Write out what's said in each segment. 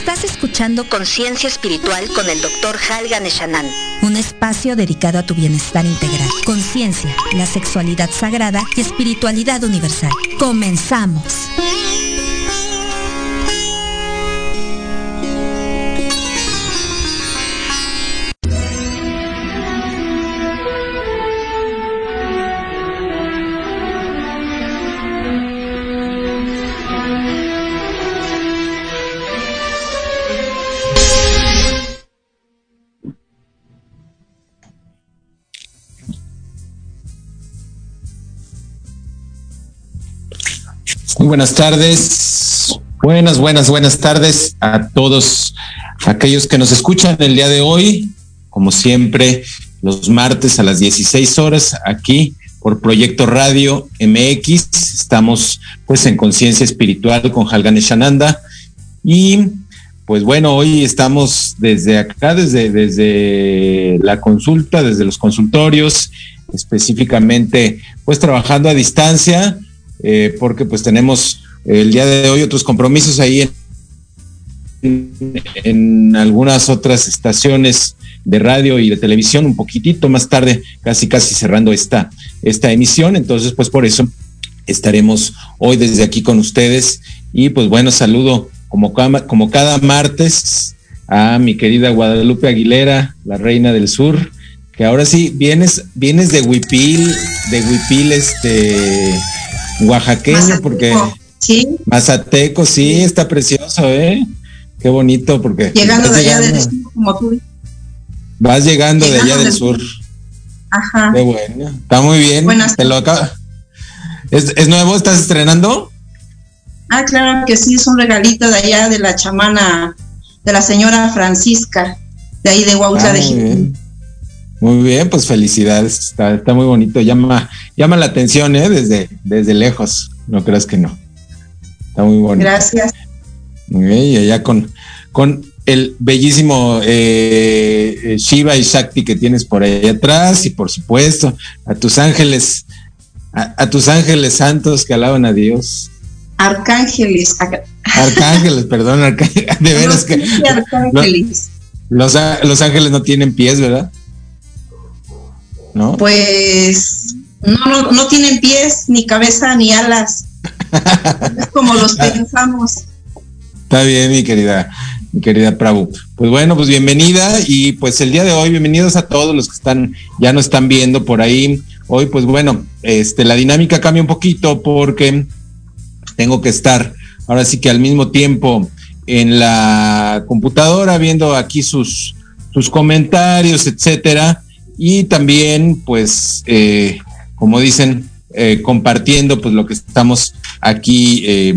Estás escuchando Conciencia Espiritual con el Dr. Halgan Eshanan. Un espacio dedicado a tu bienestar integral, conciencia, la sexualidad sagrada y espiritualidad universal. Comenzamos. Muy buenas tardes. Buenas, buenas, buenas tardes a todos aquellos que nos escuchan el día de hoy. Como siempre, los martes a las 16 horas aquí por Proyecto Radio MX. Estamos pues en conciencia espiritual con Halgan Shananda. Y pues bueno, hoy estamos desde acá, desde, desde la consulta, desde los consultorios, específicamente pues trabajando a distancia eh, porque pues tenemos el día de hoy otros compromisos ahí en, algunas otras estaciones de radio y de televisión un poquitito más tarde, casi casi cerrando esta, esta emisión. Entonces, pues por eso estaremos hoy desde aquí con ustedes. Y pues bueno, saludo como, como cada martes a mi querida Guadalupe Aguilera, la reina del sur, que ahora sí vienes, vienes de Huipil, de Huipil, este oaxaqueño, Mazateco, porque sí. Mazateco, sí, está precioso, ¿eh? Qué bonito, porque llegando de allá del sur, como tú. Vas llegando, llegando de allá del, del sur. Ajá. Qué bueno. Está muy bien. Buenas Te lo acaba. ¿Es, ¿Es, nuevo? ¿Estás estrenando? Ah, claro que sí, es un regalito de allá de la chamana, de la señora Francisca, de ahí de Huautla ah, de muy Jiménez. Muy bien, pues felicidades. Está, está muy bonito. Llama, llama la atención, ¿eh? Desde, desde lejos. No creas que no. Está muy bonito. Gracias. Muy bien, y allá con, con el bellísimo eh, Shiva y Shakti que tienes por ahí atrás, y por supuesto, a tus ángeles, a, a tus ángeles santos que alaban a Dios. Arcángeles. Arcángeles, perdón, arcángeles. De veras que. Los, los ángeles no tienen pies, ¿verdad? ¿No? Pues no, no, no tienen pies, ni cabeza, ni alas. es como los pensamos. Está bien, mi querida, mi querida Prabhu. Pues bueno, pues bienvenida y pues el día de hoy, bienvenidos a todos los que están, ya nos están viendo por ahí. Hoy, pues bueno, este, la dinámica cambia un poquito porque tengo que estar ahora sí que al mismo tiempo en la computadora viendo aquí sus, sus comentarios, etcétera, y también, pues, eh, como dicen, eh, compartiendo pues lo que estamos aquí eh,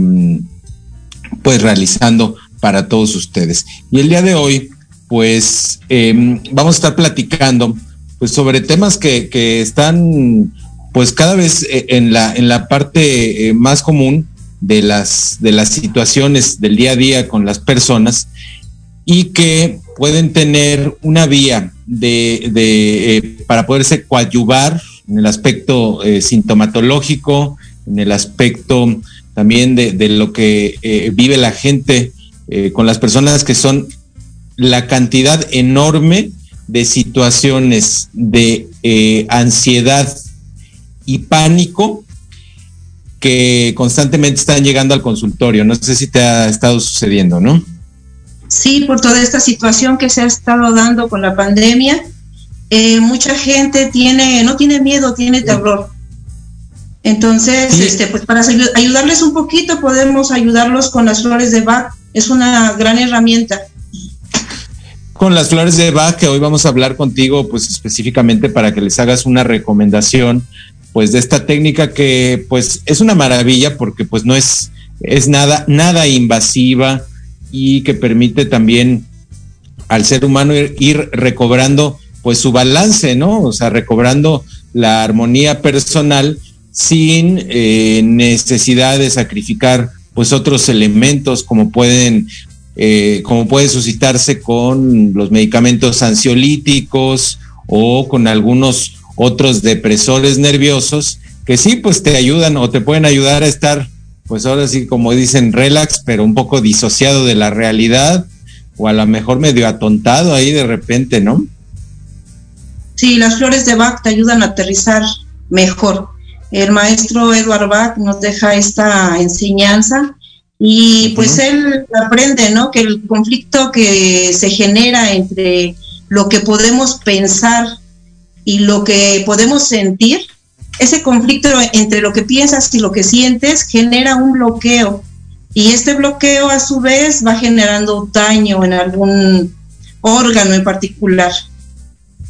pues realizando para todos ustedes. Y el día de hoy, pues em, vamos a estar platicando pues, sobre temas que, que están pues cada vez eh, en la, en la parte eh, más común de las, de las situaciones del día a día con las personas y que pueden tener una vía de, de eh, para poderse coadyuvar en el aspecto sintomatológico, en el aspecto también de, de lo que vive la gente con las personas que son la cantidad enorme de situaciones de ansiedad y pánico que constantemente están llegando al consultorio. No sé si te ha estado sucediendo, ¿no? Sí, por toda esta situación que se ha estado dando con la pandemia, eh, mucha gente tiene, no tiene miedo, tiene terror. Entonces, este, pues para ayudarles un poquito, podemos ayudarlos con las flores de Bach. Es una gran herramienta. Con las flores de Bach, que hoy vamos a hablar contigo, pues específicamente para que les hagas una recomendación pues de esta técnica que pues es una maravilla porque pues no es, es nada, nada invasiva y que permite también al ser humano ir, recobrando pues su balance, ¿no? O sea, recobrando la armonía personal sin eh, necesidad de sacrificar pues otros elementos como pueden eh, como puede suscitarse con los medicamentos ansiolíticos o con algunos otros depresores nerviosos que sí, pues te ayudan o te pueden ayudar a estar, pues ahora sí, como dicen, relax, pero un poco disociado de la realidad o a lo mejor medio atontado ahí de repente, ¿no? Sí, las flores de Bach te ayudan a aterrizar mejor. El maestro Edward Bach nos deja esta enseñanza y pues él aprende, ¿no? Que el conflicto que se genera entre lo que podemos pensar y lo que podemos sentir, ese conflicto entre lo que piensas y lo que sientes genera un bloqueo. Y este bloqueo a su vez va generando daño en algún órgano en particular.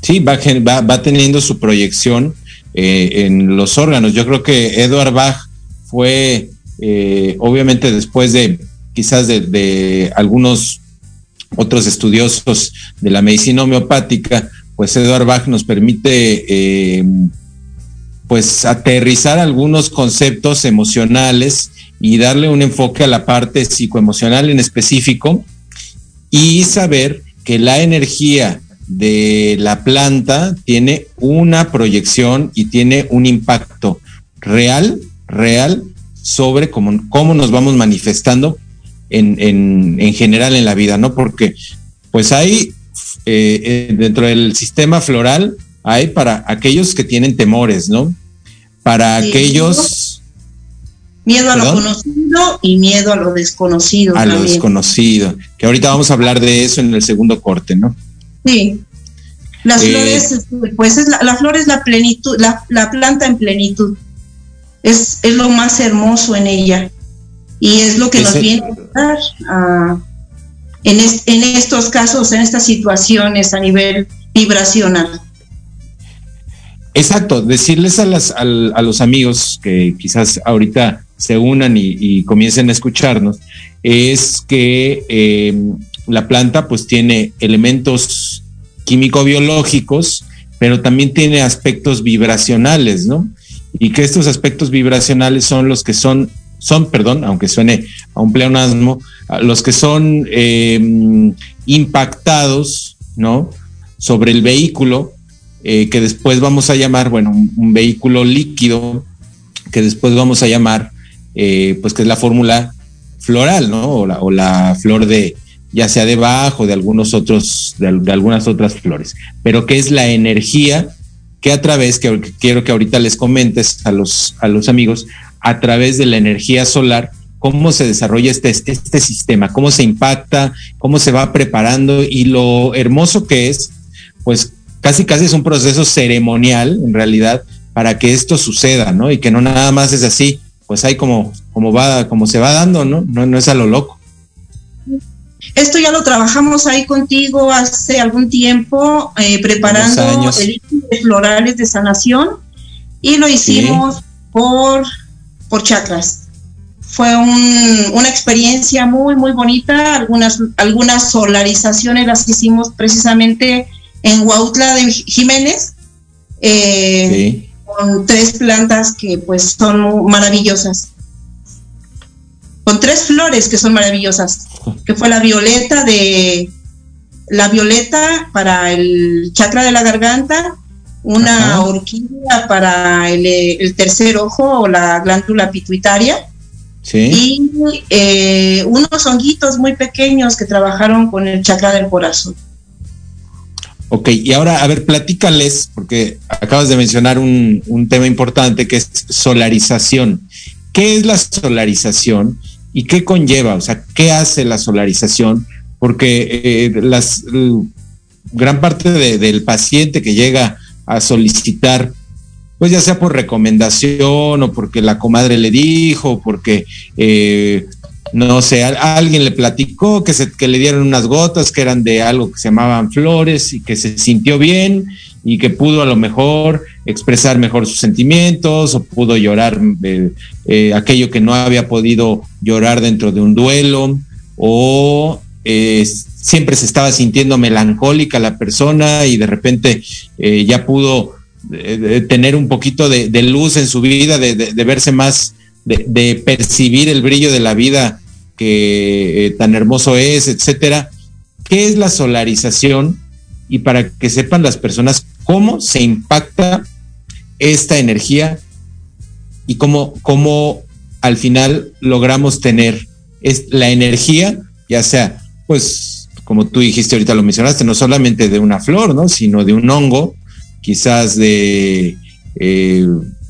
Sí, va, va, teniendo su proyección eh, en los órganos. Yo creo que Edward Bach fue, eh, obviamente después de quizás de, de, algunos otros estudiosos de la medicina homeopática, pues Edward Bach nos permite eh, pues aterrizar algunos conceptos emocionales y darle un enfoque a la parte psicoemocional en específico y saber que la energía de la planta tiene una proyección y tiene un impacto real, real sobre cómo, cómo nos vamos manifestando en, en, en general en la vida, ¿no? Porque pues hay eh, eh, dentro del sistema floral hay para aquellos que tienen temores, ¿no? Para aquellos... Miedo a lo conocido y miedo a lo desconocido. A lo desconocido, que ahorita vamos a hablar de eso en el segundo corte, ¿no? Sí. Las eh, flores, pues es la, flor es la plenitud, la, la planta en plenitud. Es, es, lo más hermoso en ella. Y es lo que nos viene a dar a en, en estos casos, en estas situaciones a nivel vibracional. Exacto, decirles a, las, a, los amigos que quizás ahorita se unan y, comiencen a escucharnos, es que em, la planta pues tiene elementos químico-biológicos, pero también tiene aspectos vibracionales, ¿no? Y que estos aspectos vibracionales son los que son, son, perdón, aunque suene a un pleonasmo, los que son em, impactados, ¿no? Sobre el vehículo, eh, que después vamos a llamar, bueno, un, vehículo líquido, que después vamos a llamar, eh, pues que es la fórmula floral, ¿no? O la, flor de, ya sea de bajo, de algunos otros, de, algunas otras flores, pero que es la energía que a través, que quiero que ahorita les comentes a los, a los amigos, a través de la energía solar, cómo se desarrolla este, este sistema, cómo se impacta, cómo se va preparando y lo hermoso que es, pues casi casi es un proceso ceremonial en realidad para que esto suceda, ¿no? Y que no nada más es así, pues hay como, como va, como se va dando, ¿no? No, no es a lo loco. Esto ya lo trabajamos ahí contigo hace algún tiempo, eh, preparando el de florales de sanación y lo hicimos por, por chakras. fue una experiencia muy, muy bonita. Algunas, algunas solarizaciones las hicimos precisamente en Huautla de Jiménez, eh, con tres plantas que pues son maravillosas. Con tres flores que son maravillosas, que fue la violeta de la violeta para el chakra de la garganta, una orquídea para el, tercer ojo o la glándula pituitaria. Y eh, unos honguitos muy pequeños que trabajaron con el chakra del corazón. Ok, y ahora, a ver, platícales, porque acabas de mencionar un, un tema importante que es solarización. ¿Qué es la solarización y qué conlleva? O sea, ¿qué hace la solarización? Porque eh, las, gran parte del paciente que llega a solicitar, pues ya sea por recomendación o porque la comadre le dijo, porque, eh, no sé, alguien le platicó que, se, que le dieron unas gotas que eran de algo que se llamaban flores y que se sintió bien y que pudo a lo mejor expresar mejor sus sentimientos o pudo llorar eh, eh, aquello que no había podido llorar dentro de un duelo o siempre se estaba sintiendo melancólica la persona y de repente eh, ya pudo eh, tener un poquito de, luz en su vida, de, verse más, de, percibir el brillo de la vida que eh, tan hermoso es, etcétera. ¿Qué es la solarización? Y para que sepan las personas cómo se impacta esta energía y cómo, cómo al final logramos tener es la energía, ya sea pues como tú dijiste ahorita lo mencionaste, no solamente de una flor, ¿no? Sino de un hongo, quizás de eh,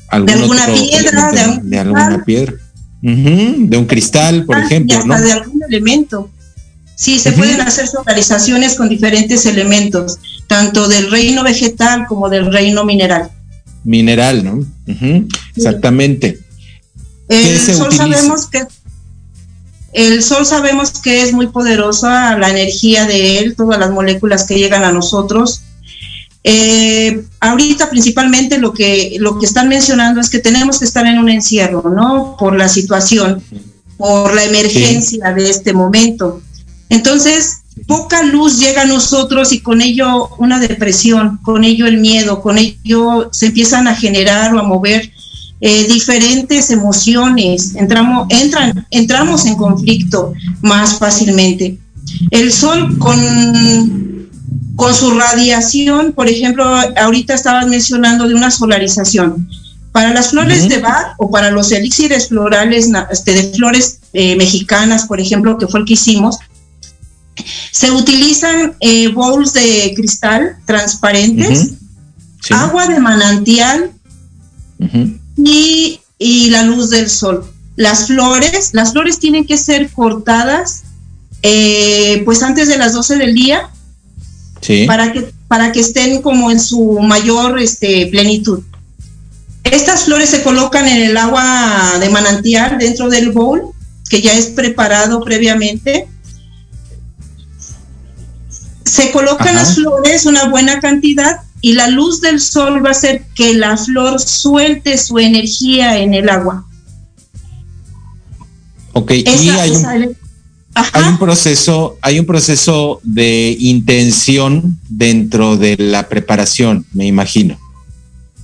alguna piedra, de, alguna piedra, de un cristal, por ejemplo, ¿no? De algún elemento. Sí, se pueden hacer solarizaciones con diferentes elementos, tanto del reino vegetal como del reino mineral. Mineral, ¿no? Exactamente. El sol sabemos que el sol sabemos que es muy poderosa, la energía de él, todas las moléculas que llegan a nosotros. Eh, ahorita principalmente lo que, lo que están mencionando es que tenemos que estar en un encierro, ¿no? Por la situación, por la emergencia de este momento. Entonces, poca luz llega a nosotros y con ello una depresión, con ello el miedo, con ello se empiezan a generar o a mover eh, diferentes emociones, entramos, entran, entramos en conflicto más fácilmente. El sol con, con su radiación, por ejemplo, ahorita estabas mencionando de una solarización. Para las flores de Bach o para los elixires florales este, de flores eh, mexicanas, por ejemplo, que fue el que hicimos, se utilizan eh, bowls de cristal transparentes, agua de manantial, y, la luz del sol. Las flores, las flores tienen que ser cortadas eh, pues antes de las 12 del día para, que, para que estén como en su mayor este, plenitud. Estas flores se colocan en el agua de manantial dentro del bowl, que ya es preparado previamente. Se colocan las flores una buena cantidad y la luz del sol va a hacer que la flor suelte su energía en el agua. Ok, y hay un, proceso, hay un proceso de intención dentro de la preparación, me imagino.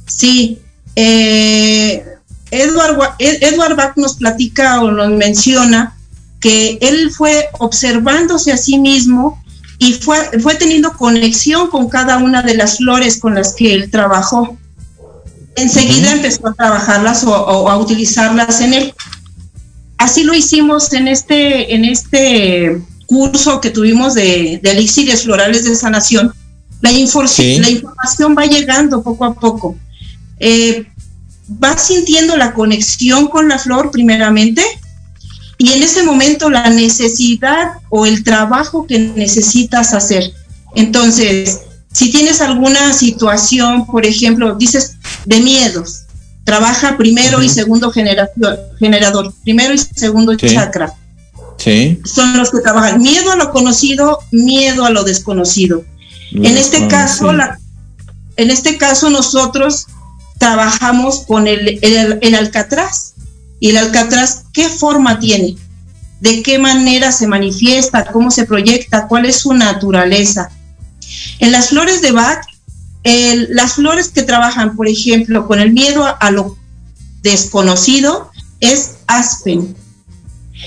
Sí, eh, Edward, Edward Bach nos platica o nos menciona que él fue observándose a sí mismo y fue, fue teniendo conexión con cada una de las flores con las que él trabajó. Enseguida empezó a trabajarlas o, a utilizarlas en él. Así lo hicimos en este, en este curso que tuvimos de, de elixires florales de sanación. La, la información va llegando poco a poco. Eh, vas sintiendo la conexión con la flor primeramente y en ese momento la necesidad o el trabajo que necesitas hacer. Entonces, si tienes alguna situación, por ejemplo, dices de miedos, trabaja primero y segundo generación, generador, primero y segundo chakra. Sí. Son los que trabajan miedo a lo conocido, miedo a lo desconocido. en este caso, la, en este caso nosotros trabajamos con el, el, el alcatraz ¿Y el alcatraz qué forma tiene? ¿De qué manera se manifiesta? ¿Cómo se proyecta? ¿Cuál es su naturaleza? En las flores de Bach, las flores que trabajan, por ejemplo, con el miedo a lo desconocido es aspen.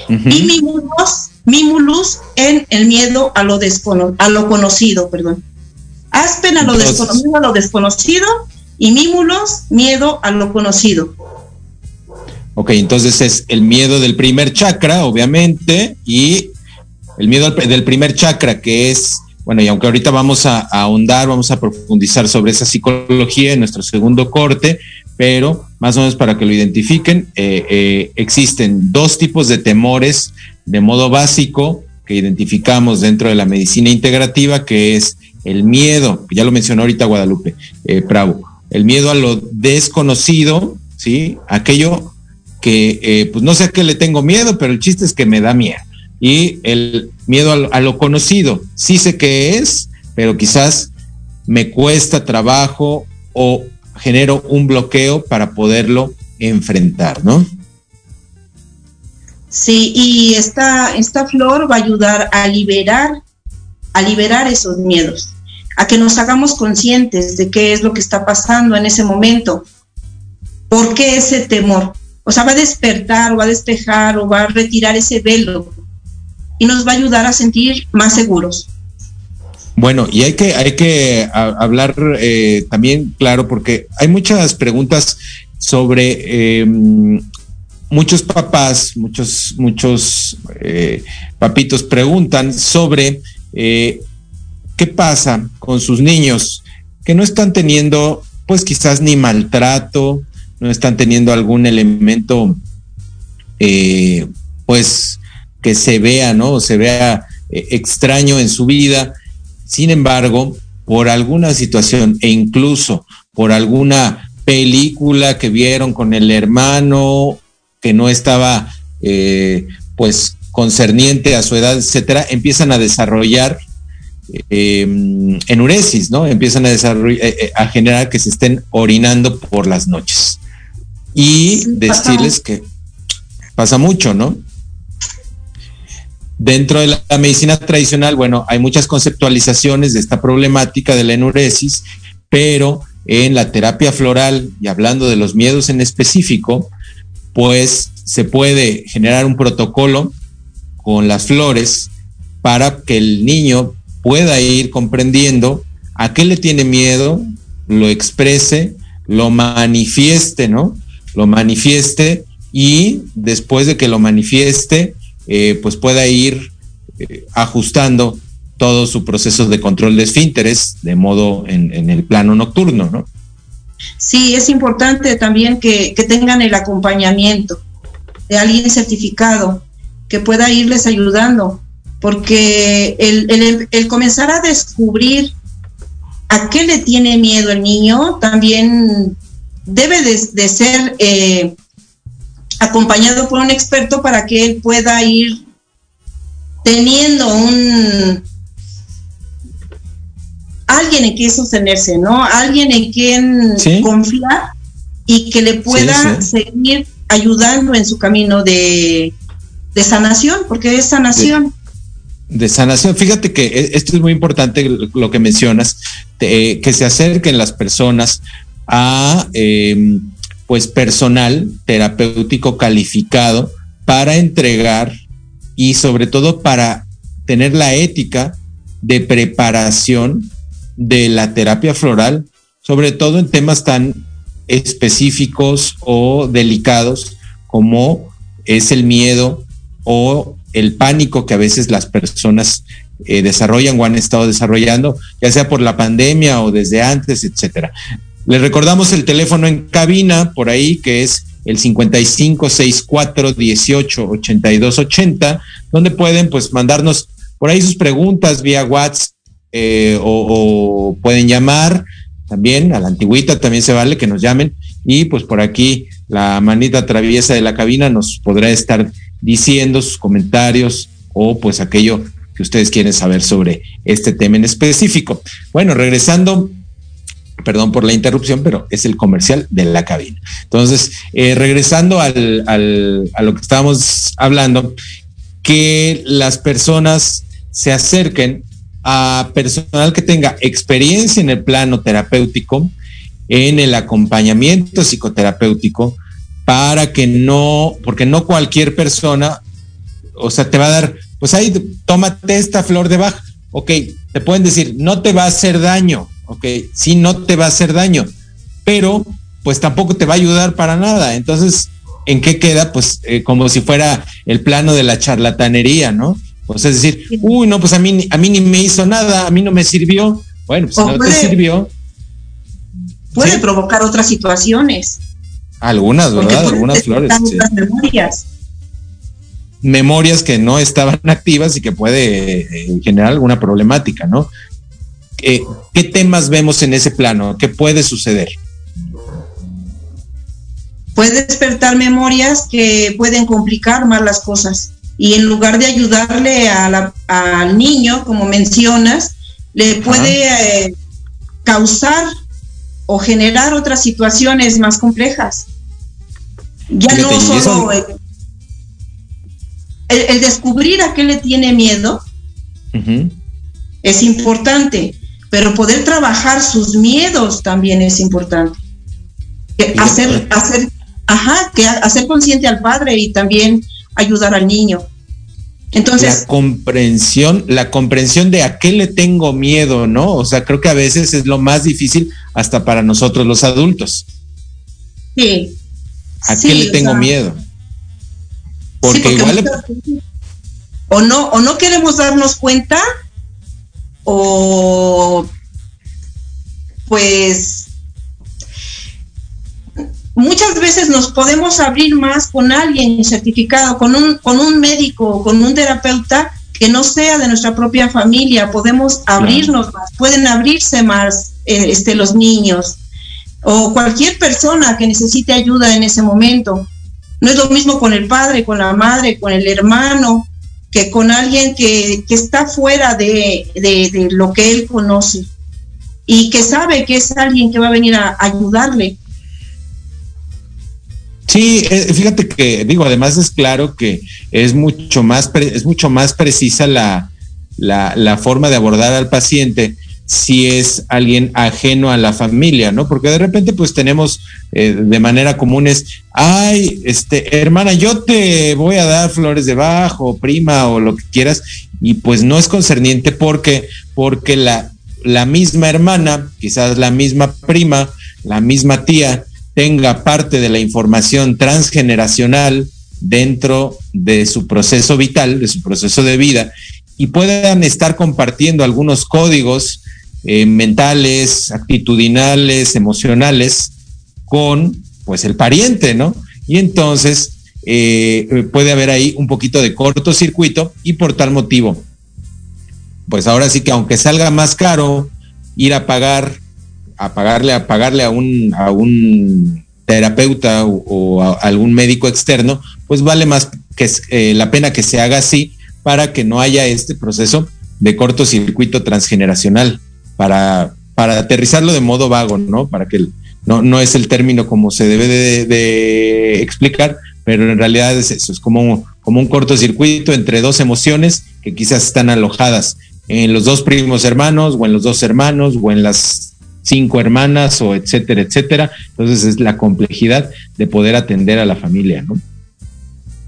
Y mimulus, mimulus en el miedo a lo, a lo conocido, perdón. Aspen a lo, desconocido, a lo desconocido y mímulos, miedo a lo conocido. Ok, entonces es el miedo del primer chakra, obviamente, y el miedo del primer chakra, que es, bueno, y aunque ahorita vamos a, ahondar, vamos a profundizar sobre esa psicología en nuestro segundo corte, pero más o menos para que lo identifiquen, eh, eh, existen dos tipos de temores de modo básico que identificamos dentro de la medicina integrativa, que es el miedo, ya lo mencionó ahorita Guadalupe eh, Bravo, el miedo a lo desconocido, ¿sí? Aquello que, eh, pues no sé a qué le tengo miedo, pero el chiste es que me da miedo. Y el miedo a lo, conocido, sí sé qué es, pero quizás me cuesta trabajo o genero un bloqueo para poderlo enfrentar, ¿no? Sí, y esta, esta flor va a ayudar a liberar, a liberar esos miedos a que nos hagamos conscientes de qué es lo que está pasando en ese momento. ¿Por qué ese temor? O sea, va a despertar o va a despejar o va a retirar ese velo y nos va a ayudar a sentir más seguros. Bueno, y hay que, hay que hablar eh, también, claro, porque hay muchas preguntas sobre em, muchos papás, muchos, muchos eh, papitos preguntan sobre eh, ¿qué pasa con sus niños que no están teniendo, pues quizás ni maltrato, no están teniendo algún elemento, pues que se vea, ¿no? Se vea eh, extraño en su vida. Sin embargo, por alguna situación e incluso por alguna película que vieron con el hermano que no estaba, eh, pues, concerniente a su edad, etcétera, empiezan a desarrollar eh, enuresis, ¿no? Empiezan a, desarrollar, a generar que se estén orinando por las noches. Y decirles que pasa mucho, ¿no? Dentro de la, medicina tradicional, bueno, hay muchas conceptualizaciones de esta problemática de la enuresis, pero en la terapia floral y hablando de los miedos en específico, pues se puede generar un protocolo con las flores para que el niño pueda ir comprendiendo a qué le tiene miedo, lo exprese, lo manifieste, ¿no? Lo manifieste y después de que lo manifieste, eh, pues pueda ir eh, ajustando todo su proceso de control de esfínteres de modo en, el plano nocturno, ¿no? Sí, es importante también que, tengan el acompañamiento de alguien certificado que pueda irles ayudando porque el, comenzar a descubrir a qué le tiene miedo el niño también debe de, ser eh, acompañado por un experto para que él pueda ir teniendo un alguien en quien sostenerse, ¿no? Alguien en quien confiar y que le pueda seguir ayudando en su camino de, sanación, porque es sanación de sanación. Fíjate que e, esto es muy importante lo que mencionas, que se acerquen las personas a em, pues personal terapéutico calificado para entregar y sobre todo para tener la ética de preparación de la terapia floral, sobre todo en temas tan específicos o delicados como es el miedo o el pánico que a veces las personas eh, desarrollan o han estado desarrollando, ya sea por la pandemia o desde antes, etcétera. Les recordamos el teléfono en cabina por ahí que es el 5564 18 82 80, donde pueden pues mandarnos por ahí sus preguntas vía WhatsApp eh, o, o, pueden llamar también a la antigüita, también se vale que nos llamen y pues por aquí la manita traviesa de la cabina nos podrá estar diciendo sus comentarios o pues aquello que ustedes quieren saber sobre este tema en específico. Bueno, regresando Perdón por la interrupción, pero es el comercial de la cabina. Entonces, eh, regresando al, al, a lo que estábamos hablando, que las personas se acerquen a personal que tenga experiencia en el plano terapéutico, en el acompañamiento psicoterapéutico, para que no, porque no cualquier persona, o sea, te va a dar, pues ahí, tómate esta flor de baja, ok, te pueden decir, no te va a hacer daño, ok, sí, no te va a hacer daño, pero pues tampoco te va a ayudar para nada. Entonces, ¿en qué queda? Pues eh, como si fuera el plano de la charlatanería, ¿no? Pues es decir, uy, no, pues a mí, a mí ni me hizo nada, a mí no me sirvió. Bueno, pues si no te sirvió. Puede provocar otras situaciones. Algunas, ¿verdad? Algunas flores. Memorias. memorias que no estaban activas y que puede eh, generar alguna problemática, ¿no? Eh, ¿Qué temas vemos en ese plano? ¿Qué puede suceder? Puede despertar memorias que pueden complicar más las cosas y en lugar de ayudarle al niño, como mencionas, le puede eh, causar o generar otras situaciones más complejas. Ya no solo el, descubrir a qué le tiene miedo es importante, pero poder trabajar sus miedos también es importante. hacer, hacer, ajá, que hacer consciente al padre y también ayudar al niño. Entonces, la comprensión, la comprensión de a qué le tengo miedo, ¿no? O sea, creo que a veces es lo más difícil hasta para nosotros los adultos. Sí. ¿A qué le tengo miedo? Porque, igual o no o no queremos darnos cuenta o pues muchas veces nos podemos abrir más con alguien certificado, con un, con un médico, con un terapeuta que no sea de nuestra propia familia, podemos abrirnos más, pueden abrirse más eh, este, los niños o cualquier persona que necesite ayuda en ese momento. No es lo mismo con el padre, con la madre, con el hermano, que con alguien que, está fuera de, de, lo que él conoce y que sabe que es alguien que va a venir a ayudarle. Sí, eh, fíjate que digo, además es claro que es mucho más es mucho más precisa la, la, forma de abordar al paciente si es alguien ajeno a la familia, ¿no? Porque de repente pues tenemos eh, de manera común es, ay, este, hermana, yo te voy a dar flores de bajo, prima o lo que quieras, y pues no es concerniente porque, porque la, la misma hermana, quizás la misma prima, la misma tía, tenga parte de la información transgeneracional dentro de su proceso vital, de su proceso de vida, y puedan estar compartiendo algunos códigos eh, mentales, actitudinales, emocionales con pues el pariente, ¿no? Y entonces eh, puede haber ahí un poquito de cortocircuito y por tal motivo, pues ahora sí que aunque salga más caro ir a pagar a pagarle, a pagarle a un, a un terapeuta o, a algún médico externo, pues vale más que eh, la pena que se haga así para que no haya este proceso de cortocircuito transgeneracional, para, para aterrizarlo de modo vago, ¿no? Para que no, no es el término como se debe de, explicar, pero en realidad es eso, es como, como un cortocircuito entre dos emociones que quizás están alojadas en los dos primos hermanos o en los dos hermanos o en las cinco hermanas o etcétera, etcétera. Entonces es la complejidad de poder atender a la familia, ¿no?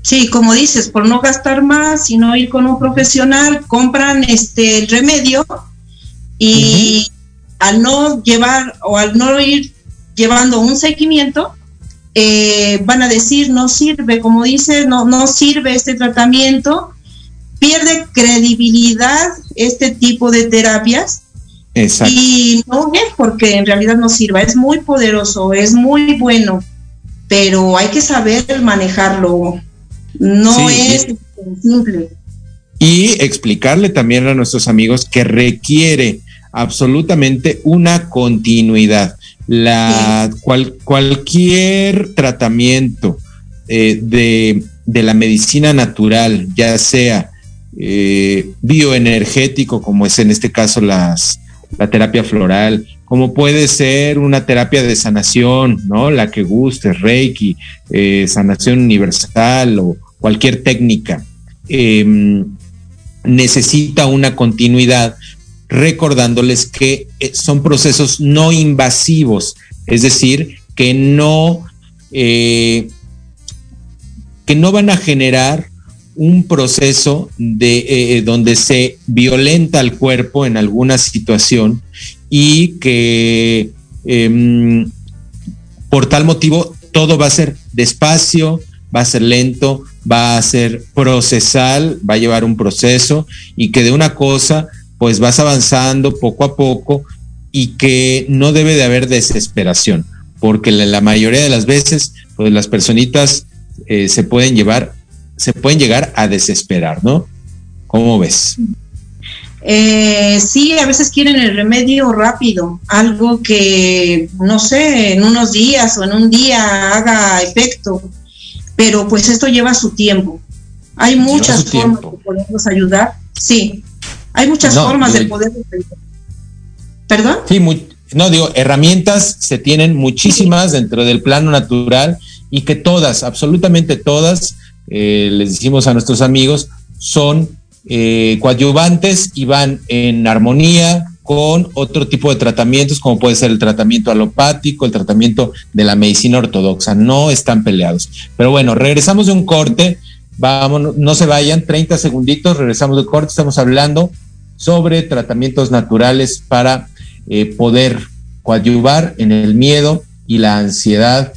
Sí, como dices, por no gastar más, sino ir con un profesional, compran este el remedio y al no llevar o al no ir llevando un seguimiento, eh, van a decir no sirve, como dices, no, no sirve este tratamiento, pierde credibilidad este tipo de terapias y no es porque en realidad no sirva, es muy poderoso, es muy bueno, pero hay que saber manejarlo. No es simple. Y explicarle también a nuestros amigos que requiere absolutamente una continuidad. La, cual, cualquier tratamiento eh, de, de, la medicina natural, ya sea eh, bioenergético, como es en este caso las, la terapia floral, como puede ser una terapia de sanación, ¿no? La que guste, Reiki, eh, sanación universal o cualquier técnica, em, necesita una continuidad, recordándoles que eh, son procesos no invasivos, es decir, que no, eh, que no van a generar un proceso de donde se violenta al cuerpo en alguna situación y que em, por tal motivo todo va a ser despacio, va a ser lento, va a ser procesal, va a llevar un proceso y que de una cosa pues vas avanzando poco a poco y que no debe de haber desesperación, porque la, mayoría de las veces pues las personitas eh, se pueden llevar, se pueden llegar a desesperar, ¿no? ¿Cómo ves? Eh, sí, a veces quieren el remedio rápido, algo que, no sé, en unos días o en un día haga efecto, pero pues esto lleva su tiempo. Hay muchas formas de podernos ayudar, sí, hay muchas formas de poder. ¿Perdón? Sí, no digo, herramientas se tienen muchísimas dentro del plano natural y que todas, absolutamente todas, eh, les decimos a nuestros amigos, son eh, coadyuvantes y van en armonía con otro tipo de tratamientos, como puede ser el tratamiento alopático, el tratamiento de la medicina ortodoxa. No están peleados. Pero bueno, regresamos de un corte. Vamos, no se vayan, 30 segunditos, regresamos de corte. Estamos hablando sobre tratamientos naturales para eh, poder coadyuvar en el miedo y la ansiedad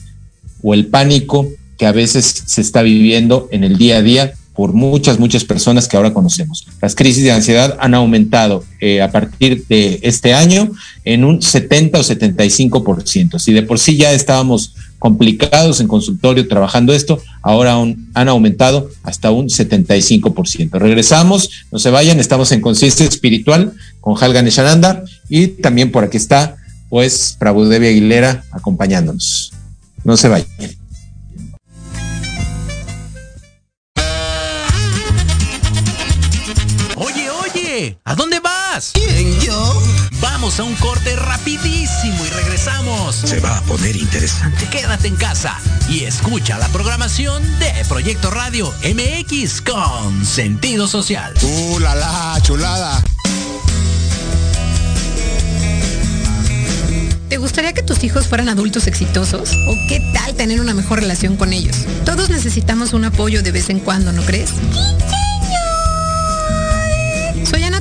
o el pánico que a veces se está viviendo en el día a día por muchas, muchas personas que ahora conocemos. Las crisis de ansiedad han aumentado eh, a partir de este año en un 70 o 75%. Si de por sí ya estábamos complicados en consultorio trabajando esto, ahora han aumentado hasta un 75%. Regresamos, no se vayan, estamos en conciencia espiritual con Halgan Shananda y también por aquí está pues Prabhudevi Aguilera acompañándonos. No se vayan. ¿A dónde vas? ¿Quién, yo? Vamos a un corte rapidísimo y regresamos. Se va a poner interesante. Quédate en casa y escucha la programación de Proyecto Radio MX con sentido social. ¡Uh, la, la chulada! ¿Te gustaría que tus hijos fueran adultos exitosos? ¿O qué tal tener una mejor relación con ellos? Todos necesitamos un apoyo de vez en cuando, ¿no crees? Ana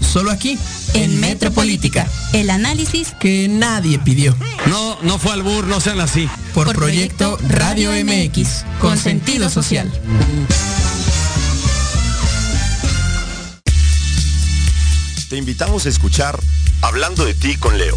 Solo aquí, en, Metropolítica, el análisis que nadie pidió. No, no fue al bur, no sean así. Por, proyecto, Radio MX, con sentido social. Te invitamos a escuchar Hablando de ti con Leo.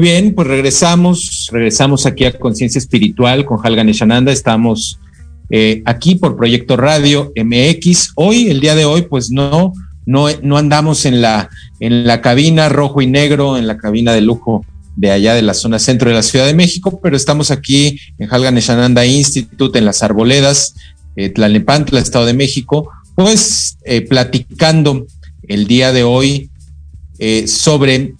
Bien, pues regresamos, regresamos aquí a Conciencia Espiritual con Halgan Eshananda. Estamos eh, aquí por Proyecto Radio MX. Hoy, el día de hoy, pues no, no, no andamos en la, en la cabina rojo y negro, en la cabina de lujo de allá de la zona centro de la Ciudad de México, pero estamos aquí en Halgan Eshananda Institute, en las Arboledas, eh, Tlalnepantla, Estado de México, pues eh, platicando el día de hoy eh, sobre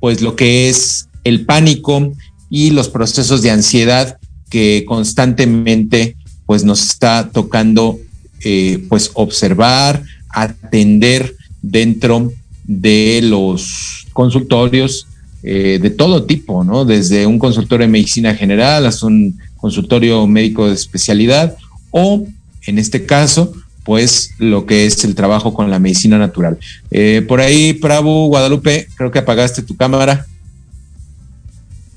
pues lo que es el pánico y los procesos de ansiedad que constantemente pues nos está tocando eh, pues observar, atender dentro de los consultorios eh, de todo tipo, ¿no? Desde un consultorio de medicina general hasta un consultorio médico de especialidad o en este caso pues lo que es el trabajo con la medicina natural. Eh, por ahí, Prabhu, Guadalupe, creo que apagaste tu cámara.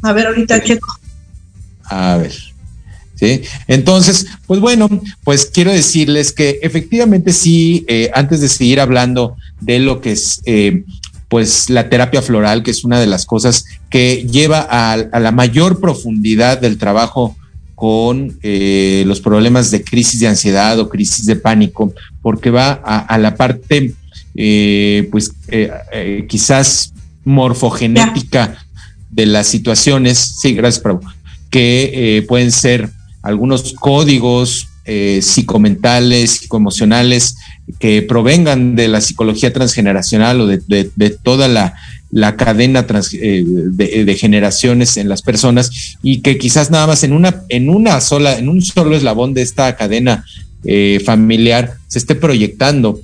A ver, ahorita checo. A ver. ¿Sí? Entonces, pues bueno, pues quiero decirles que efectivamente sí, eh, antes de seguir hablando de lo que es eh, pues la terapia floral, que es una de las cosas que lleva a, a la mayor profundidad del trabajo con eh, los problemas de crisis de ansiedad o crisis de pánico, porque va a, la parte, eh, pues eh, quizás morfogenética de las situaciones, sí, gracias, Prabhu, que pueden ser algunos códigos psicomentales, psicoemocionales, que provengan de la psicología transgeneracional o de toda la, la cadena eh, de, de, generaciones en las personas y que quizás nada más en una, en una sola, en un solo eslabón de esta cadena eh, familiar se esté proyectando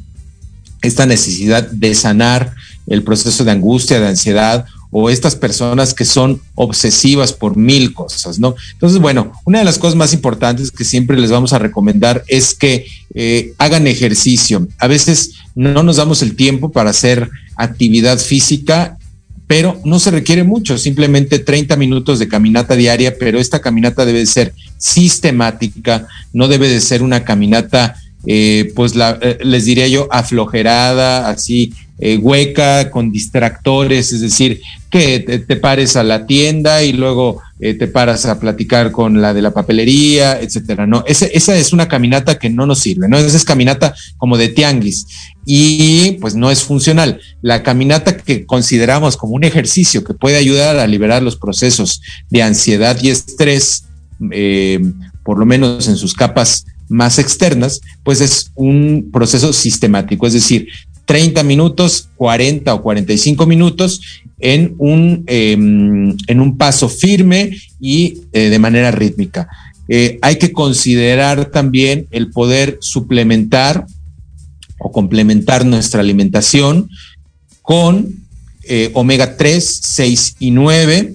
esta necesidad de sanar el proceso de angustia, de ansiedad o estas personas que son obsesivas por mil cosas, ¿no? Entonces, bueno, una de las cosas más importantes que siempre les vamos a recomendar es que eh, hagan ejercicio. A veces no nos damos el tiempo para hacer actividad física, pero no se requiere mucho, simplemente 30 minutos de caminata diaria, pero esta caminata debe ser sistemática, no debe de ser una caminata, eh, pues la, eh, les diría yo, aflojerada, así eh, hueca, con distractores, es decir, que te, pares a la tienda y luego eh, te paras a platicar con la de la papelería, etcétera. No, esa es una caminata que no nos sirve, ¿no? Esa es caminata como de tianguis y pues no es funcional. La caminata que consideramos como un ejercicio que puede ayudar a liberar los procesos de ansiedad y estrés, eh, por lo menos en sus capas más externas, pues es un proceso sistemático, es decir, 30 minutos, 40 o 45 minutos en un, eh, en un paso firme y eh, de manera rítmica. Eh, hay que considerar también el poder suplementar o complementar nuestra alimentación con eh, omega 3, 6 y 9,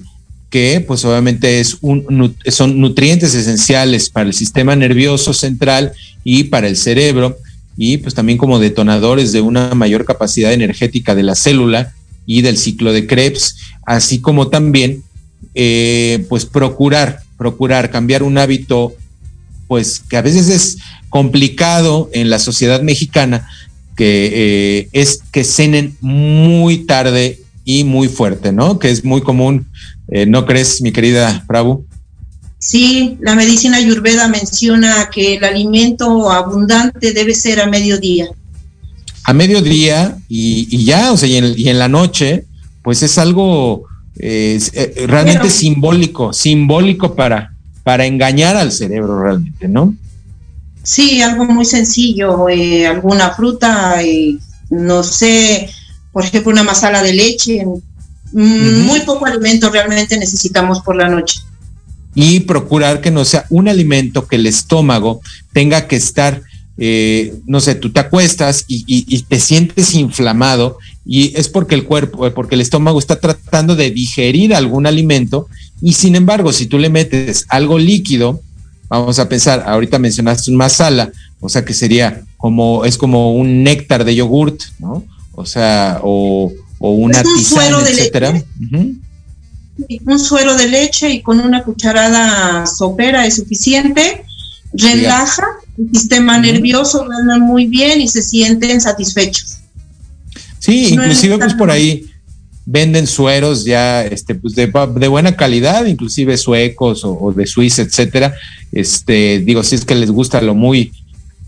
que pues obviamente es un, son nutrientes esenciales para el sistema nervioso central y para el cerebro y pues también como detonadores de una mayor capacidad energética de la célula y del ciclo de Krebs, así como también eh, pues procurar, procurar cambiar un hábito pues que a veces es complicado en la sociedad mexicana, que eh, es que cenen muy tarde y muy fuerte, ¿no? Que es muy común, eh, ¿no crees, mi querida Prabhu? Sí, la medicina ayurveda menciona que el alimento abundante debe ser a mediodía. A mediodía y, y ya, o sea, y en, y en, la noche, pues es algo eh, eh, realmente Pero, simbólico, simbólico para, para engañar al cerebro realmente, ¿no? Sí, algo muy sencillo, eh, alguna fruta, eh, no sé, por ejemplo, una masala de leche, uh -huh. muy poco alimento realmente necesitamos por la noche y procurar que no sea un alimento que el estómago tenga que estar, eh, no sé, tú te acuestas y, y, y, te sientes inflamado y es porque el cuerpo, porque el estómago está tratando de digerir algún alimento Y sin embargo, si tú le metes algo líquido, vamos a pensar, ahorita mencionaste un masala, o sea que sería como, es como un néctar de yogurt, ¿no? O sea, o, una un tisana, etcétera. Un suero de leche y con una cucharada sopera es suficiente. Relaja el sistema nervioso, ganan muy bien y se sienten satisfechos. Sí, inclusive pues por ahí venden sueros ya este, pues de, buena calidad, inclusive suecos o, de Suiza, etcétera. Este, digo, si es que les gusta lo muy,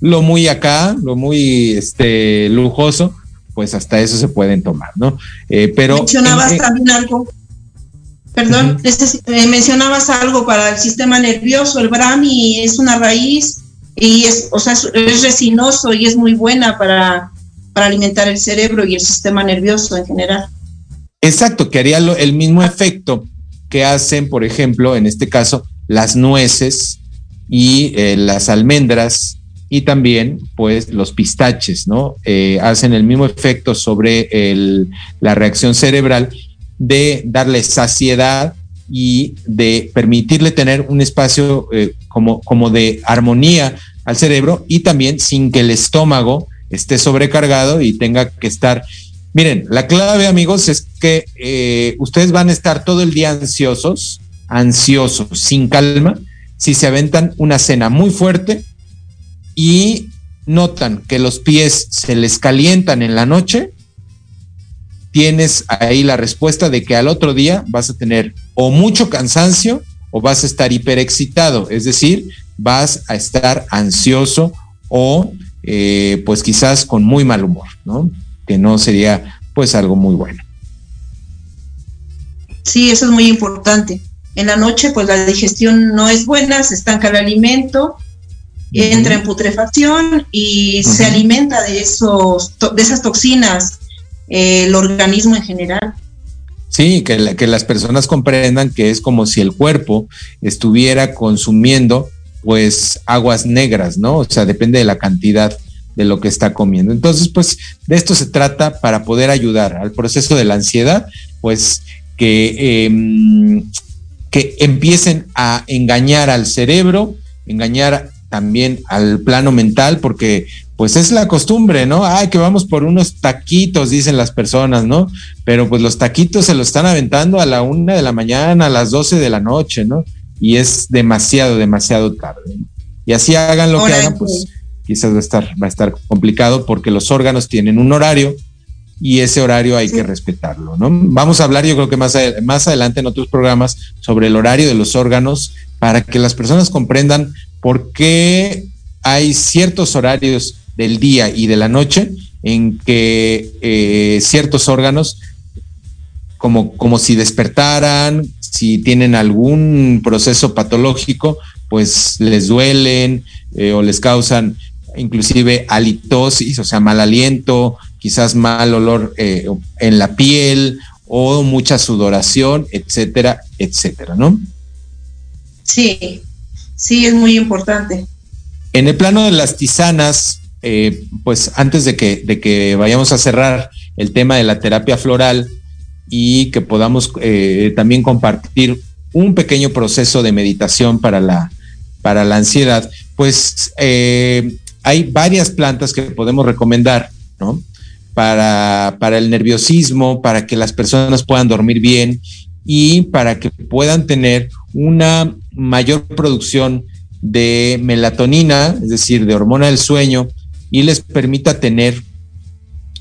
lo muy acá, lo muy este, lujoso, pues hasta eso se pueden tomar, ¿no? Eh, pero mencionabas también algo. Perdón, eh, mencionabas algo para el sistema nervioso. El brahmi es una raíz y es, o sea, es resinoso y es muy buena para, para alimentar el cerebro y el sistema nervioso en general. Exacto, que haría el mismo efecto que hacen, por ejemplo, en este caso, las nueces y eh, las almendras y también, pues, los pistaches, ¿no? Eh, hacen el mismo efecto sobre la reacción cerebral de darle saciedad y de permitirle tener un espacio eh, como, como de armonía al cerebro y también sin que el estómago esté sobrecargado y tenga que estar. Miren, la clave, amigos, es que eh, ustedes van a estar todo el día ansiosos, ansiosos, sin calma, si se aventan una cena muy fuerte y notan que los pies se les calientan en la noche, tienes ahí la respuesta de que al otro día vas a tener o mucho cansancio o vas a estar hiperexcitado, es decir, vas a estar ansioso o eh, pues quizás con muy mal humor, ¿no? que no sería pues algo muy bueno. Sí, eso es muy importante. En la noche pues la digestión no es buena, se estanca el alimento, entra en putrefacción y se alimenta de, esos, de esas toxinas el organismo en general. Sí, que, que las personas comprendan que es como si el cuerpo estuviera consumiendo pues aguas negras, ¿no? O sea, depende de la cantidad de lo que está comiendo. Entonces, pues de esto se trata para poder ayudar al proceso de la ansiedad, pues que, em, que empiecen a engañar al cerebro, engañar también al plano mental, porque pues es la costumbre, ¿no? Ay, que vamos por unos taquitos, dicen las personas, ¿no? Pero pues los taquitos se los están aventando a la una de la mañana, a las doce de la noche, ¿no? Y es demasiado, demasiado tarde. Y así hagan lo que hagan, pues quizás va a estar, va a estar complicado porque los órganos tienen un horario y ese horario hay que respetarlo, ¿no? Vamos a hablar, yo creo que más, más adelante en otros programas sobre el horario de los órganos para que las personas comprendan por qué hay ciertos horarios del día y de la noche en que eh, ciertos órganos, como, como si despertaran, si tienen algún proceso patológico, pues les duelen eh, o les causan inclusive halitosis, o sea, mal aliento, quizás mal olor eh, en la piel o mucha sudoración, etcétera, etcétera, ¿no? Sí, sí, es muy importante. En el plano de las tisanas, eh, pues antes de que, de que vayamos a cerrar el tema de la terapia floral y que podamos eh, también compartir un pequeño proceso de meditación para la, para la ansiedad, pues hay varias plantas que podemos recomendar, ¿no? Para, para el nerviosismo, para que las personas puedan dormir bien y para que puedan tener una mayor producción de melatonina, es decir, de hormona del sueño, y les permita tener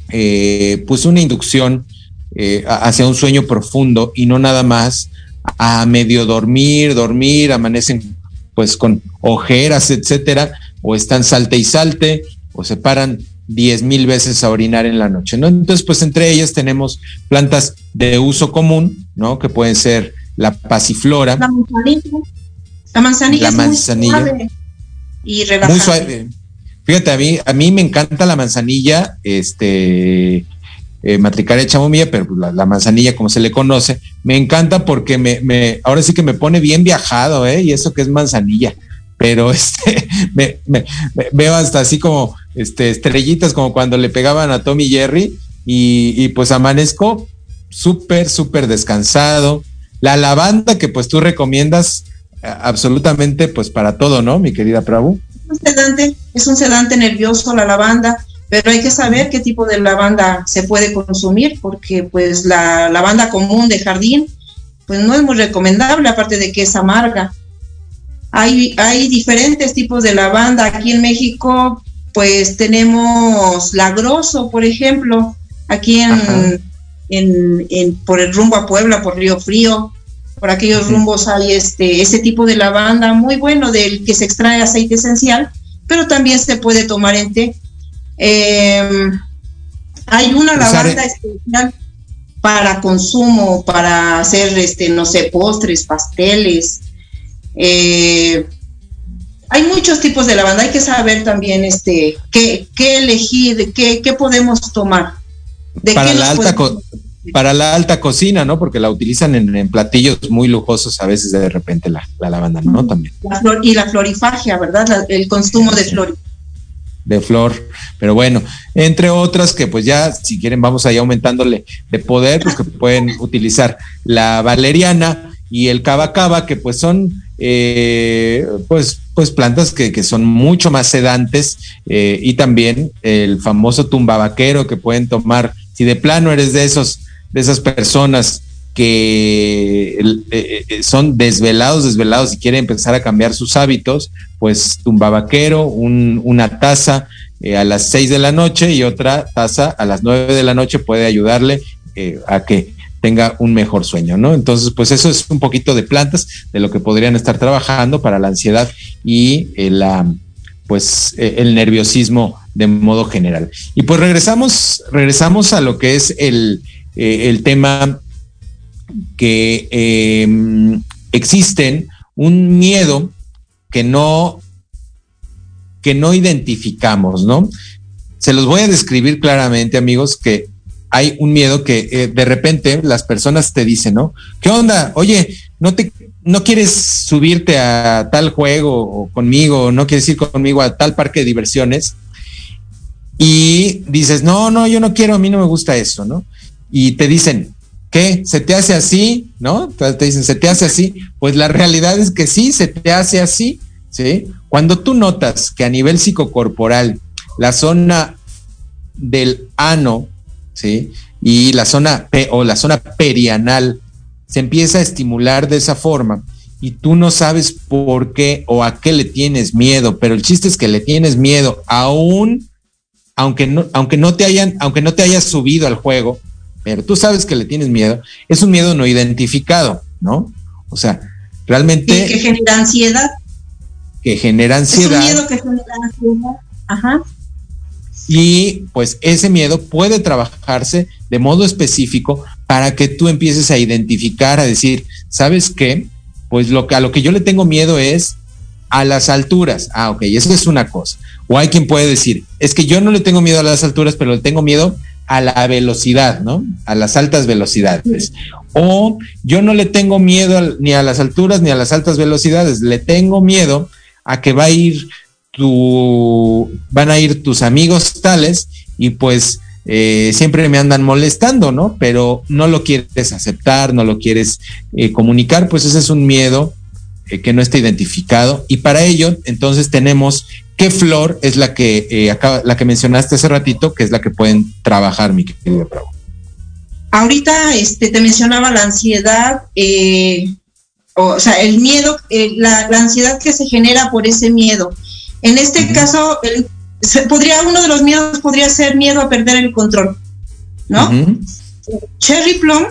eh, pues una inducción eh, hacia un sueño profundo y no nada más a medio dormir, dormir, amanecen pues con ojeras, etcétera, o están salte y salte, o se paran diez mil veces a orinar en la noche, ¿no? Entonces, pues entre ellas tenemos plantas de uso común, ¿no? Que pueden ser la pasiflora. La manzanilla. La manzanilla. La manzanilla. y relajante. Muy suave. Fíjate, a mí, a mí me encanta la manzanilla, este, eh, matricaria chamomilla, pero pues, la, manzanilla, como se le conoce, me encanta porque me, me, ahora sí que me pone bien viajado, ¿eh? Y eso que es manzanilla pero este, me, veo hasta así como este, estrellitas como cuando le pegaban a Tommy Jerry y, pues amanezco súper, súper descansado, La lavanda que pues tú recomiendas absolutamente pues para todo, ¿no, mi querida Prabhu? Es un sedante, es un sedante nervioso la lavanda, pero hay que saber qué tipo de lavanda se puede consumir, porque pues la lavanda común de jardín pues no es muy recomendable, aparte de que es amarga. Hay, hay diferentes tipos de lavanda. Aquí en México, pues tenemos lagroso, por ejemplo, aquí en, en, por el rumbo a Puebla, por Río Frío, por aquellos rumbos hay este, ese tipo de lavanda muy bueno del que se extrae aceite esencial, pero también se puede tomar en té. Em, hay una lavanda especial para consumo, para hacer, este, no sé, postres, pasteles. Eh, hay muchos tipos de lavanda, hay que saber también este, qué, qué elegir, qué, qué podemos tomar. para, la alta para la alta cocina, ¿no? Porque la utilizan en, platillos muy lujosos a veces de repente la, lavanda, ¿no? También. y la florifagia, ¿verdad? el consumo de flor de flor. Pero bueno, entre otras que pues ya, si quieren, vamos ahí aumentándole de poder, pues que pueden utilizar la valeriana y el cava cava, que pues son eh, pues, pues plantas que, son mucho más sedantes eh, y también el famoso tumbabaquero que pueden tomar, si de plano eres de esos, de esas personas que eh, son desvelados, desvelados y quieren empezar a cambiar sus hábitos, pues tumbabaquero, un, una taza eh, a las seis de la noche y otra taza a las nueve de la noche puede ayudarle eh, a que tenga un mejor sueño, ¿no? Entonces, pues eso es un poquito de plantas de lo que podrían estar trabajando para la ansiedad y la, pues el nerviosismo de modo general. Y pues regresamos, regresamos a lo que es el, el tema que em, existen un miedo que no, que no identificamos, ¿no? Se los voy a describir claramente, amigos, que hay un miedo que eh, de repente las personas te dicen, ¿no? ¿Qué onda? Oye, no te no quieres subirte a tal juego conmigo, no quieres ir conmigo a tal parque de diversiones y dices, no, no, yo no quiero, a mí no me gusta eso, ¿no? Y te dicen, ¿qué? ¿Se te hace así? ¿No? Te dicen, ¿se te hace así? Pues la realidad es que sí, se te hace así, ¿sí? Cuando tú notas que a nivel psicocorporal, la zona del ano, ¿sí? Y la zona o la zona perianal se empieza a estimular de esa forma y tú no sabes por qué o a qué le tienes miedo, pero el chiste es que le tienes miedo aún aunque no, aunque no te hayan, aunque no te hayas subido al juego, pero tú sabes que le tienes miedo, es un miedo no identificado, ¿no? O sea, realmente... que genera ansiedad. Que genera ansiedad. Es un miedo que genera ansiedad. Ajá. Y pues ese miedo puede trabajarse de modo específico para que tú empieces a identificar, a decir, ¿sabes qué? Pues lo que, a lo que yo le tengo miedo es a las alturas. Ah, ok, eso es una cosa. O hay quien puede decir, es que yo no le tengo miedo a las alturas, pero le tengo miedo a la velocidad, ¿no? A las altas velocidades. O yo no le tengo miedo ni a las alturas ni a las altas velocidades, le tengo miedo a que va a ir tu, van a ir tus amigos tales y pues eh, siempre me andan molestando, ¿no? Pero no lo quieres aceptar, no lo quieres eh, comunicar, pues ese es un miedo eh, que no está identificado. Y para ello, entonces tenemos ¿Qué flor es la que, eh, la que mencionaste hace ratito, que es la que pueden trabajar, mi querido Bravo? Ahorita este, te mencionaba la ansiedad, eh, o, sea, el miedo, eh, la, ansiedad que se genera por ese miedo. En este caso, podría, uno de los miedos podría ser miedo a perder el control, ¿no? Cherry plum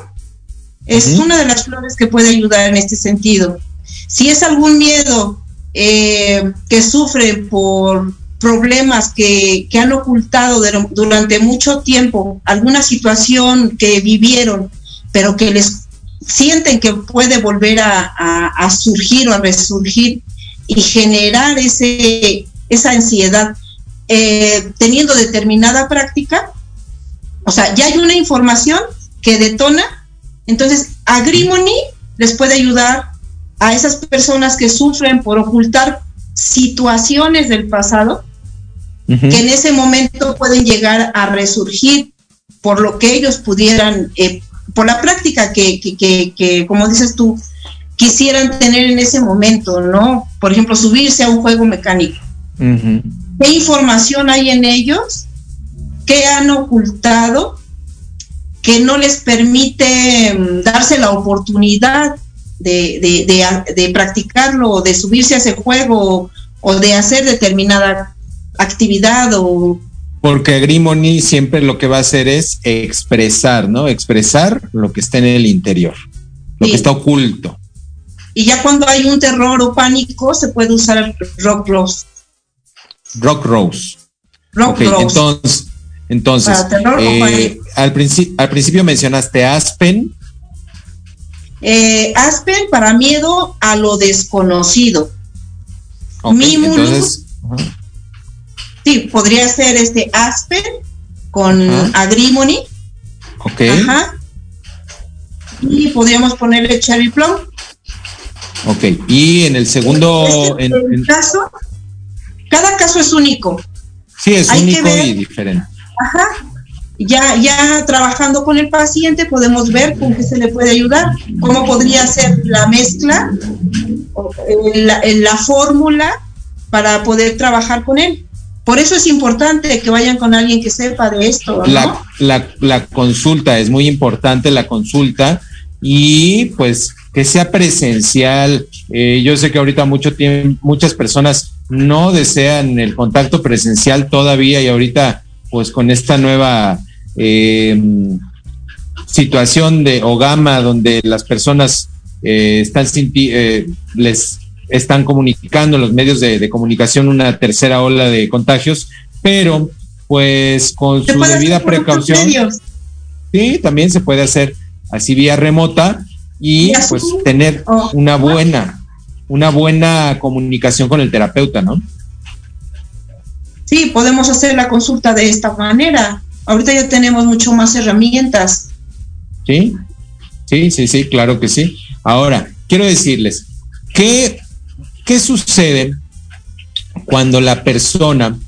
es una de las flores que puede ayudar en este sentido. Si es algún miedo eh, que sufren por problemas que, han ocultado durante mucho tiempo, alguna situación que vivieron, pero que les sienten que puede volver a, surgir o a resurgir y generar ese, esa ansiedad, eh, teniendo determinada práctica, o sea, ya hay una información que detona, entonces Agrimony les puede ayudar a esas personas que sufren por ocultar situaciones del pasado, que en ese momento pueden llegar a resurgir por lo que ellos pudieran eh, por la práctica que, que, que, que, como dices tú, quisieran tener en ese momento, ¿no? Por ejemplo, subirse a un juego mecánico. ¿Qué información hay en ellos? ¿Qué han ocultado? Que no les permite mm, darse la oportunidad de, de, de de practicarlo, o de subirse a ese juego, o de hacer determinada actividad o Porque Grimony siempre lo que va a hacer es expresar, ¿no? Expresar lo que está en el interior, lo que está oculto. y ya cuando hay un terror o pánico se puede usar rock rose. Rock Rose. Rock Rose. entonces, entonces eh, al, al principio mencionaste Aspen, Eh, Aspen para miedo a lo desconocido. Mimulus. entonces, Sí, podría ser este Aspen con Ajá. Agrimony. ok, Ajá. Y podríamos ponerle Cherry Plum. ok, y en el segundo, Este, en- el en- caso, cada caso es único. sí, es hay que único y diferente. Ajá. Ya, ya trabajando con el paciente podemos ver con qué se le puede ayudar, cómo podría ser la mezcla, eh, la, eh, la fórmula para poder trabajar con él. Por eso es importante que vayan con alguien que sepa de esto. La, la, la consulta, es muy importante la consulta y pues que sea presencial. Eh, yo sé que ahorita mucho tiempo, muchas personas no desean el contacto presencial todavía y ahorita pues con esta nueva eh, situación de o gama donde las personas eh, están eh, les están comunicando en los medios de, de comunicación una tercera ola de contagios, pero pues con su debida precaución. Sí, también se puede hacer así vía remota y pues tener una buena, una buena comunicación con el terapeuta, ¿no? Sí, podemos hacer la consulta de esta manera. Ahorita ya tenemos mucho más herramientas. Sí, sí, sí, sí, claro que sí. Ahora, quiero decirles, ¿qué, qué sucede cuando la persona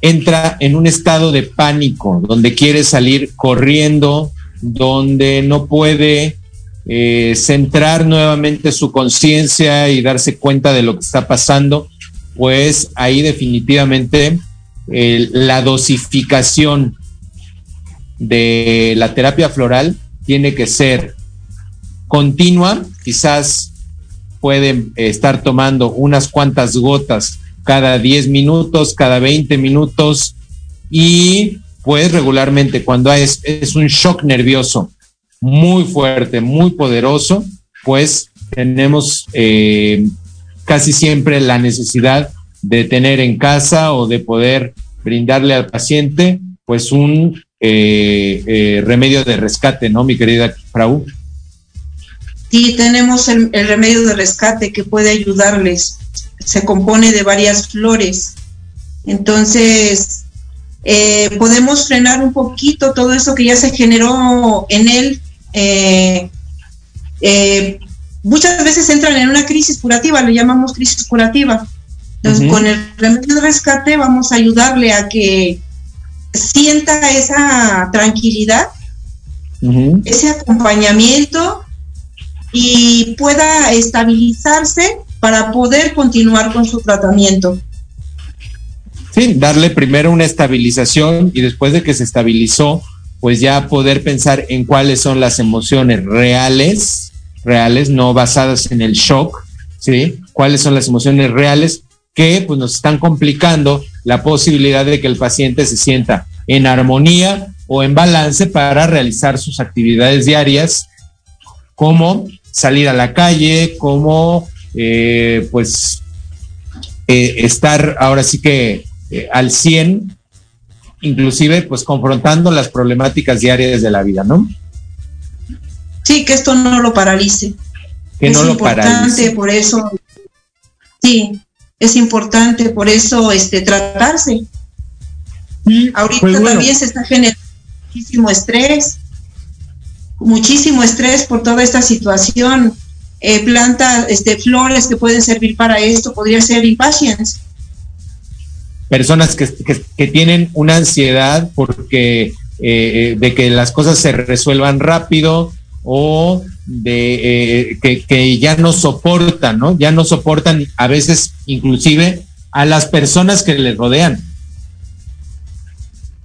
entra en un estado de pánico, donde quiere salir corriendo, donde no puede eh, centrar nuevamente su conciencia y darse cuenta de lo que está pasando? Pues ahí definitivamente eh, la dosificación de la terapia floral tiene que ser continua, quizás pueden estar tomando unas cuantas gotas cada 10 minutos, cada 20 minutos y pues regularmente cuando es, un shock nervioso muy fuerte, muy poderoso, pues tenemos eh, casi siempre la necesidad de tener en casa o de poder brindarle al paciente pues un eh, eh, remedio de rescate, ¿no, mi querida Frau? Sí, tenemos el, remedio de rescate que puede ayudarles. Se compone de varias flores. Entonces, eh, podemos frenar un poquito todo eso que ya se generó en él. Muchas veces entran en una crisis curativa, le llamamos crisis curativa. Entonces, con el remedio de rescate vamos a ayudarle a que sienta esa tranquilidad, ese acompañamiento y pueda estabilizarse para poder continuar con su tratamiento. Sí, darle primero una estabilización y después de que se estabilizó, pues ya poder pensar en cuáles son las emociones reales, reales, no basadas en el shock, ¿sí? Cuáles son las emociones reales que pues nos están complicando la posibilidad de que el paciente se sienta en armonía o en balance para realizar sus actividades diarias, como salir a la calle, como eh, pues eh, estar ahora sí que eh, al 100, inclusive pues confrontando las problemáticas diarias de la vida, ¿no? Sí, que esto no lo paralice. Que es no lo importante, paralice. por eso, sí, es importante por eso este tratarse. Ahorita pues bueno. también se está generando muchísimo estrés, muchísimo estrés por toda esta situación. Eh, plantas, este, flores que pueden servir para esto, podría ser impatience. Personas que, que- que tienen una ansiedad porque eh, de que las cosas se resuelvan rápido o de que, que, ya no soportan, ¿no? Ya no soportan a veces inclusive a las personas que les rodean.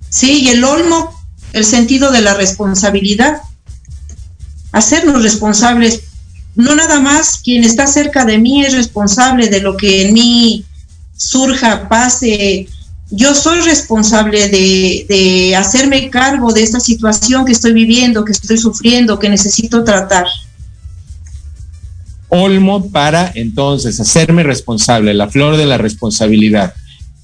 Sí, y el olmo, el sentido de la responsabilidad, hacernos responsables. No nada más quien está cerca de mí es responsable de lo que en mí surja, pase. Yo soy responsable de, de hacerme cargo de esta situación que estoy viviendo, que estoy sufriendo, que necesito tratar. Olmo para entonces hacerme responsable, la flor de la responsabilidad.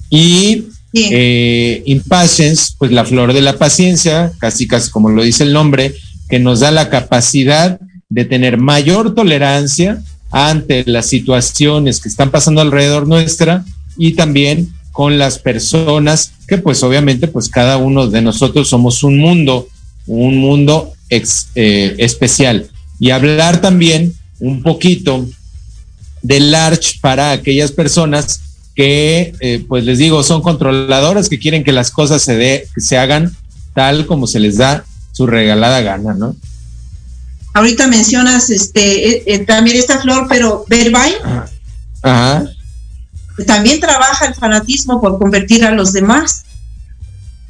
Y eh, impatience, pues la flor de la paciencia, casi casi como lo dice el nombre, que nos da la capacidad de tener mayor tolerancia ante las situaciones que están pasando alrededor nuestra y también con las personas que pues obviamente pues cada uno de nosotros somos un mundo, un mundo eh, especial. Y hablar también un poquito del large para aquellas personas que, eh, pues les digo, son controladoras, que quieren que las cosas se, de, que se hagan tal como se les da su regalada gana, ¿no? Ahorita mencionas este eh, también esta flor, pero Verbay Ajá. También trabaja el fanatismo por convertir a los demás.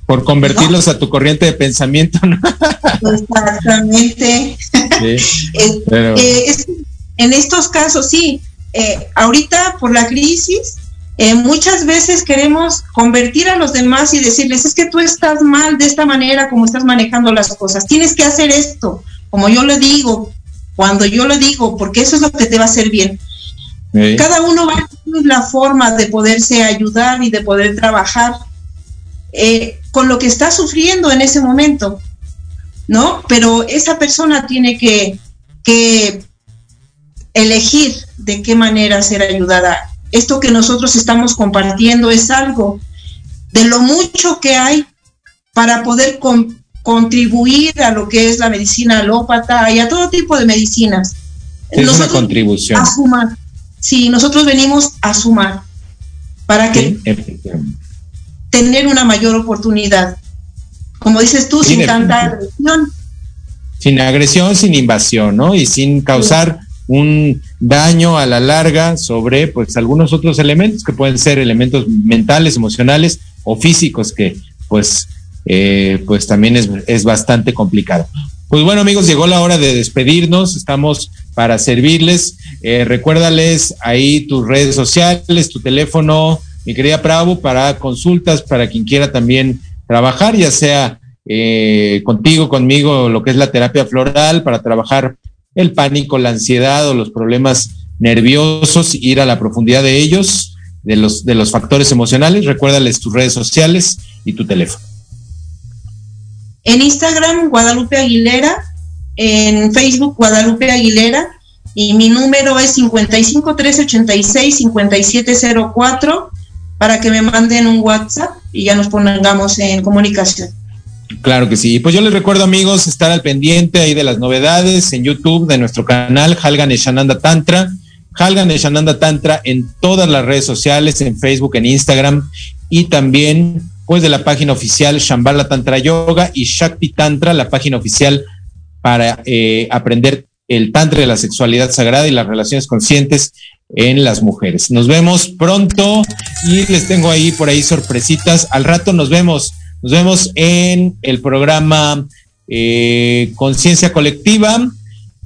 Por convertirlos a tu corriente de pensamiento, ¿no? Exactamente. en estos casos, sí. ahorita por la crisis, eh, muchas veces queremos convertir a los demás y decirles, es que tú estás mal de esta manera como estás manejando las cosas, tienes que hacer esto, como yo le digo, cuando yo le digo, porque eso es lo que te va a hacer bien. Cada uno va a tener la forma de poderse ayudar y de poder trabajar eh, con lo que está sufriendo en ese momento, ¿no? Pero esa persona tiene que, que elegir de qué manera ser ayudada esto que nosotros estamos compartiendo es algo de lo mucho que hay para poder contribuir a lo que es la medicina alópata y a todo tipo de medicinas. Es una contribución. A Sí, nosotros venimos a sumar para que tener una mayor oportunidad. Como dices tú, sin tanta agresión. Sin agresión, sin invasión, ¿no? Y sin causar un daño a la larga sobre pues algunos otros elementos que pueden ser elementos mentales, emocionales o físicos que pues eh, pues también es, es bastante complicado. Pues bueno amigos, llegó la hora de despedirnos, estamos para servirles. Eh, recuérdales ahí tus redes sociales, tu teléfono, mi querida Bravo, para consultas, para quien quiera también trabajar, ya sea eh, contigo, conmigo, lo que es la terapia floral, para trabajar el pánico, la ansiedad o los problemas nerviosos, ir a la profundidad de ellos, de los, de los factores emocionales. Recuérdales tus redes sociales y tu teléfono. En Instagram, Guadalupe Aguilera, en Facebook, Guadalupe Aguilera, y mi número es 5513865704 para que me manden un WhatsApp y ya nos pongamos en comunicación. Claro que sí. Pues yo les recuerdo, amigos, estar al pendiente ahí de las novedades en YouTube de nuestro canal Halgan Eshananda Tantra. Halgan Eshananda Tantra en todas las redes sociales, en Facebook, en Instagram y también pues de la página oficial Shambhala Tantra Yoga y Shakti Tantra, la página oficial para eh, aprender el tantra de la sexualidad sagrada y las relaciones conscientes en las mujeres. Nos vemos pronto y les tengo ahí por ahí sorpresitas. Al rato nos vemos. Nos vemos en el programa eh, Conciencia Colectiva,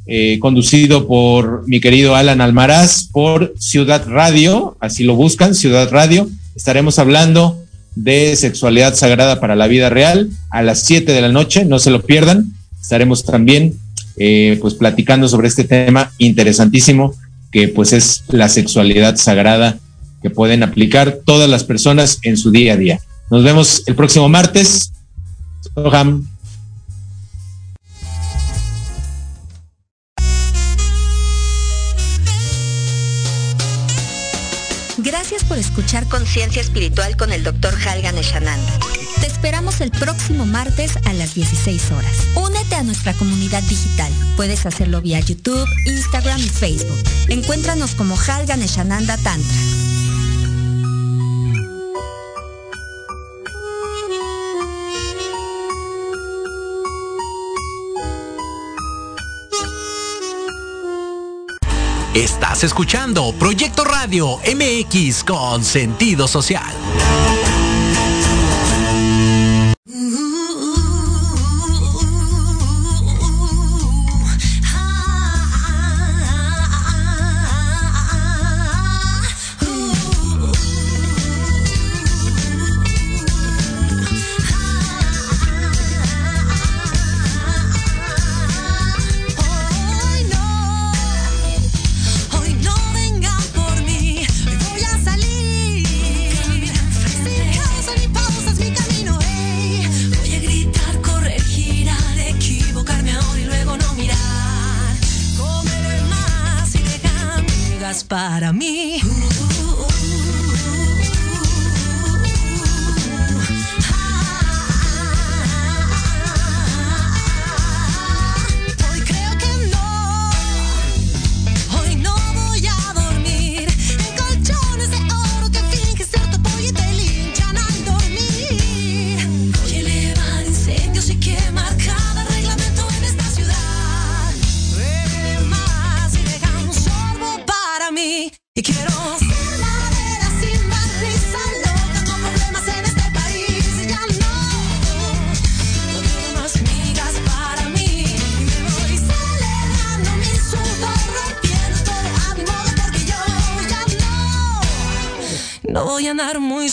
eh, conducido por mi querido Alan Almaraz por Ciudad Radio, así lo buscan, Ciudad Radio. Estaremos hablando de sexualidad sagrada para la vida real a las 7 de la noche, no se lo pierdan. Estaremos también eh, pues platicando sobre este tema interesantísimo que pues es la sexualidad sagrada que pueden aplicar todas las personas en su día a día. Nos vemos el próximo martes. Soham. Gracias por escuchar Conciencia Espiritual con el Dr. Halgan Eshananda. Te esperamos el próximo martes a las 16 horas. Únete a nuestra comunidad digital. Puedes hacerlo vía YouTube, Instagram y Facebook. Encuéntranos como Halganeshananda Tantra. Estás escuchando Proyecto Radio MX con sentido social.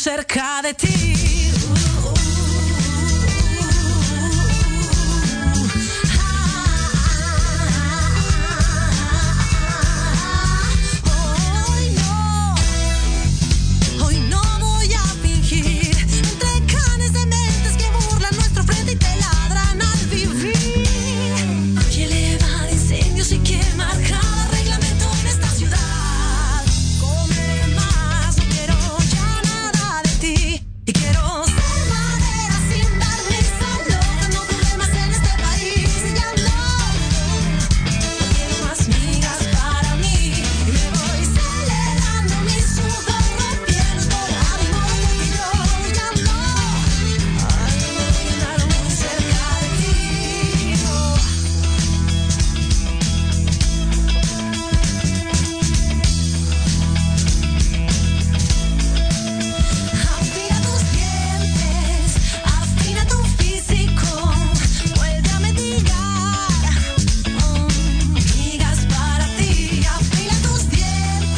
Cerca de ti.